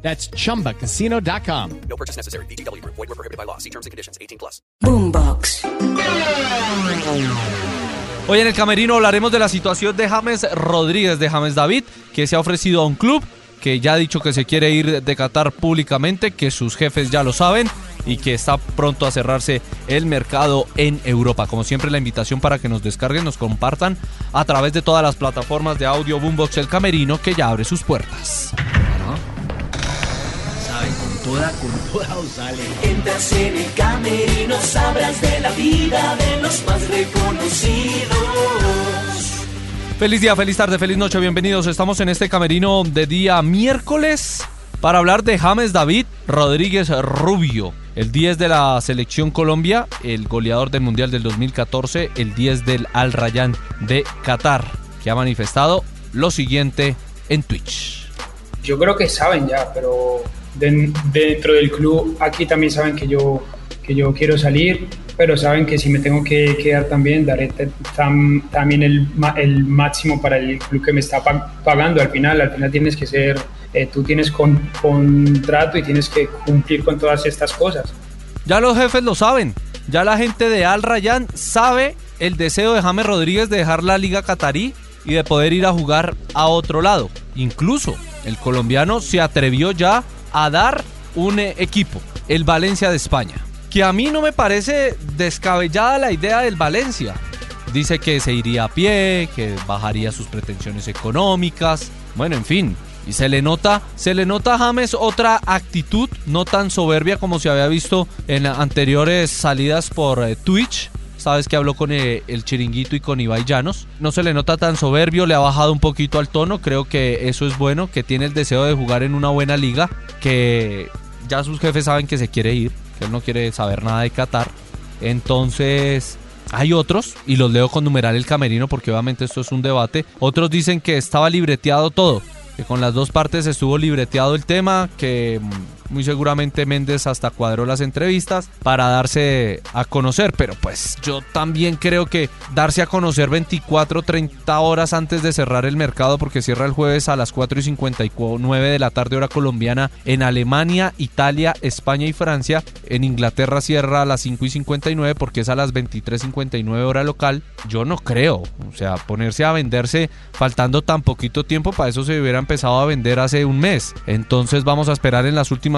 That's chumbacasino.com. No purchase necessary. BGW. Void were prohibited by law. See terms and conditions. 18 plus. Boombox. Hoy en el camerino hablaremos de la situación de James Rodríguez, de James David, que se ha ofrecido a un club que ya ha dicho que se quiere ir de Qatar públicamente, que sus jefes ya lo saben y que está pronto a cerrarse el mercado en Europa. Como siempre, la invitación para que nos descarguen, nos compartan a través de todas las plataformas de audio Boombox El Camerino, que ya abre sus puertas. Toda, con toda os sale. Entras en el camerino, sabrás de la vida de los más reconocidos. Feliz día, feliz tarde, feliz noche, bienvenidos. Estamos en este camerino de día miércoles para hablar de James David Rodríguez Rubio, el 10 de la selección Colombia, el goleador del Mundial del 2014, el 10 del Al Rayyan de Qatar, que ha manifestado lo siguiente en Twitch. Yo creo que saben ya, pero den- dentro del club aquí también saben que yo, que yo quiero salir, pero saben que si me tengo que quedar también, daré tam- también el, el máximo para el club que me está pa- pagando. Al final, al final tienes que ser, eh, tú tienes con, contrato y tienes que cumplir con todas estas cosas. Ya los jefes lo saben, ya la gente de Al Rayyan sabe el deseo de James Rodríguez de dejar la liga catarí y de poder ir a jugar a otro lado. Incluso el colombiano se atrevió ya a dar un eh, equipo, el Valencia de España. Que a mí no me parece descabellada la idea del Valencia. Dice que se iría a pie, que bajaría sus pretensiones económicas. Bueno, en fin. Y se le nota, se le nota a James otra actitud, no tan soberbia como se había visto en anteriores salidas por eh, Twitch. Sabes que habló con eh, el chiringuito y con Ibai Llanos. No se le nota tan soberbio, le ha bajado un poquito al tono. Creo que eso es bueno, que tiene el deseo de jugar en una buena liga, que ya sus jefes saben que se quiere ir, que él no quiere saber nada de Qatar. Entonces, hay otros, y los leo con numeral el camerino porque obviamente esto es un debate. Otros dicen que estaba libreteado todo, que con las dos partes estuvo libreteado el tema, que mm, muy seguramente Méndez hasta cuadró las entrevistas para darse a conocer, pero pues yo también creo que darse a conocer 24, 30 horas antes de cerrar el mercado, porque cierra el jueves a las 4 y 59 de la tarde hora colombiana en Alemania, Italia, España y Francia. En Inglaterra cierra a las 5 y 59 porque es a las 23.59 hora local. Yo no creo, o sea, ponerse a venderse faltando tan poquito tiempo, para eso se hubiera empezado a vender hace un mes. Entonces vamos a esperar en las últimas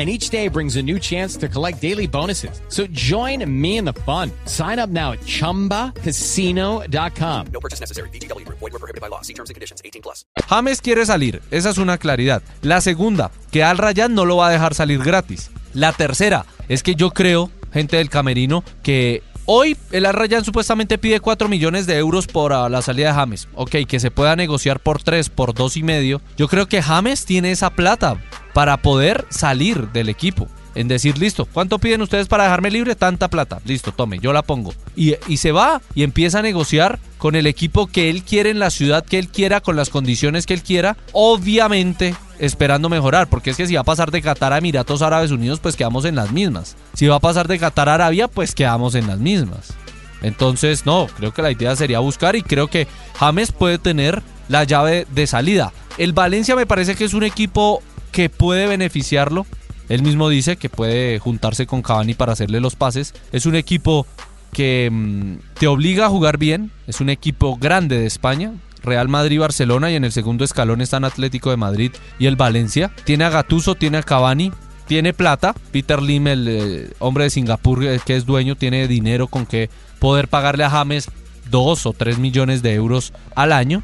And each day brings a new chance to collect daily bonuses. So join me in the fun. Sign up now at chumbacasino.com. No purchase necessary. BGW. Void were prohibited by law. See terms and conditions. 18 plus. James quiere salir, esa es una claridad. La segunda, que Al Rayyan no lo va a dejar salir gratis. La tercera, es que yo creo, gente del camerino, que hoy el Al Rayyan supuestamente pide 4 millones de euros por ah, la salida de James. Ok, que se pueda negociar por 3, por 2 y medio. Yo creo que James tiene esa plata para poder salir del equipo. En decir, listo, ¿cuánto piden ustedes para dejarme libre? Tanta plata. Listo, tome, yo la pongo. Y, y se va y empieza a negociar con el equipo que él quiere en la ciudad que él quiera, con las condiciones que él quiera. Obviamente esperando mejorar, porque es que si va a pasar de Qatar a Emiratos Árabes Unidos, pues quedamos en las mismas. Si va a pasar de Qatar a Arabia, pues quedamos en las mismas. Entonces, no, creo que la idea sería buscar y creo que James puede tener la llave de salida. El Valencia me parece que es un equipo que puede beneficiarlo. Él mismo dice que puede juntarse con Cavani para hacerle los pases. Es un equipo que mm, te obliga a jugar bien. Es un equipo grande de España. Real Madrid Barcelona y en el segundo escalón están Atlético de Madrid y el Valencia. Tiene a Gatuso, tiene a Cavani, tiene plata. Peter Lim, el eh, hombre de Singapur eh, que es dueño, tiene dinero con que poder pagarle a James 2 o 3 millones de euros al año.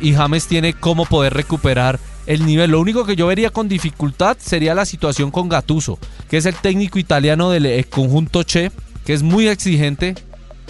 Y James tiene cómo poder recuperar el nivel. Lo único que yo vería con dificultad sería la situación con Gatuso, que es el técnico italiano del eh, conjunto Che, que es muy exigente,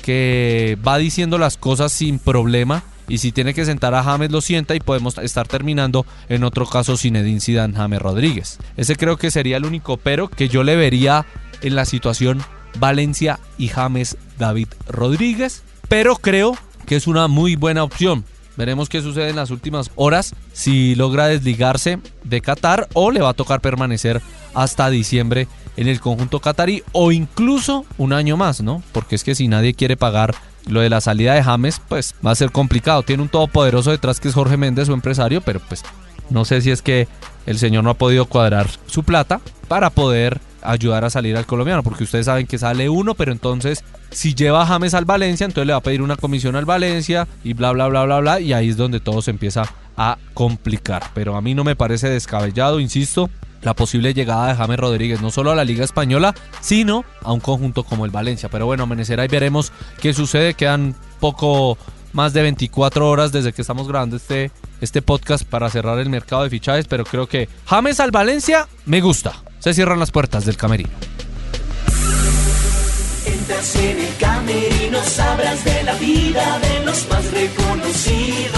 que va diciendo las cosas sin problema. Y si tiene que sentar a James lo sienta y podemos estar terminando en otro caso sin Edín Zidane James Rodríguez. Ese creo que sería el único pero que yo le vería en la situación Valencia y James David Rodríguez. Pero creo que es una muy buena opción. Veremos qué sucede en las últimas horas, si logra desligarse de Qatar o le va a tocar permanecer hasta diciembre en el conjunto qatarí o incluso un año más, ¿no? Porque es que si nadie quiere pagar lo de la salida de James, pues va a ser complicado. Tiene un todopoderoso detrás que es Jorge Méndez, su empresario, pero pues no sé si es que el señor no ha podido cuadrar su plata para poder ayudar a salir al colombiano, porque ustedes saben que sale uno, pero entonces si lleva James al Valencia, entonces le va a pedir una comisión al Valencia y bla, bla, bla, bla, bla, y ahí es donde todo se empieza a complicar. Pero a mí no me parece descabellado, insisto, la posible llegada de James Rodríguez, no solo a la Liga Española, sino a un conjunto como el Valencia. Pero bueno, amanecerá y veremos qué sucede. Quedan poco más de 24 horas desde que estamos grabando este, este podcast para cerrar el mercado de fichajes, pero creo que James al Valencia me gusta. Se cierran las puertas del camerino. Entras en el camerino, sabrás de la vida de los más reconocidos.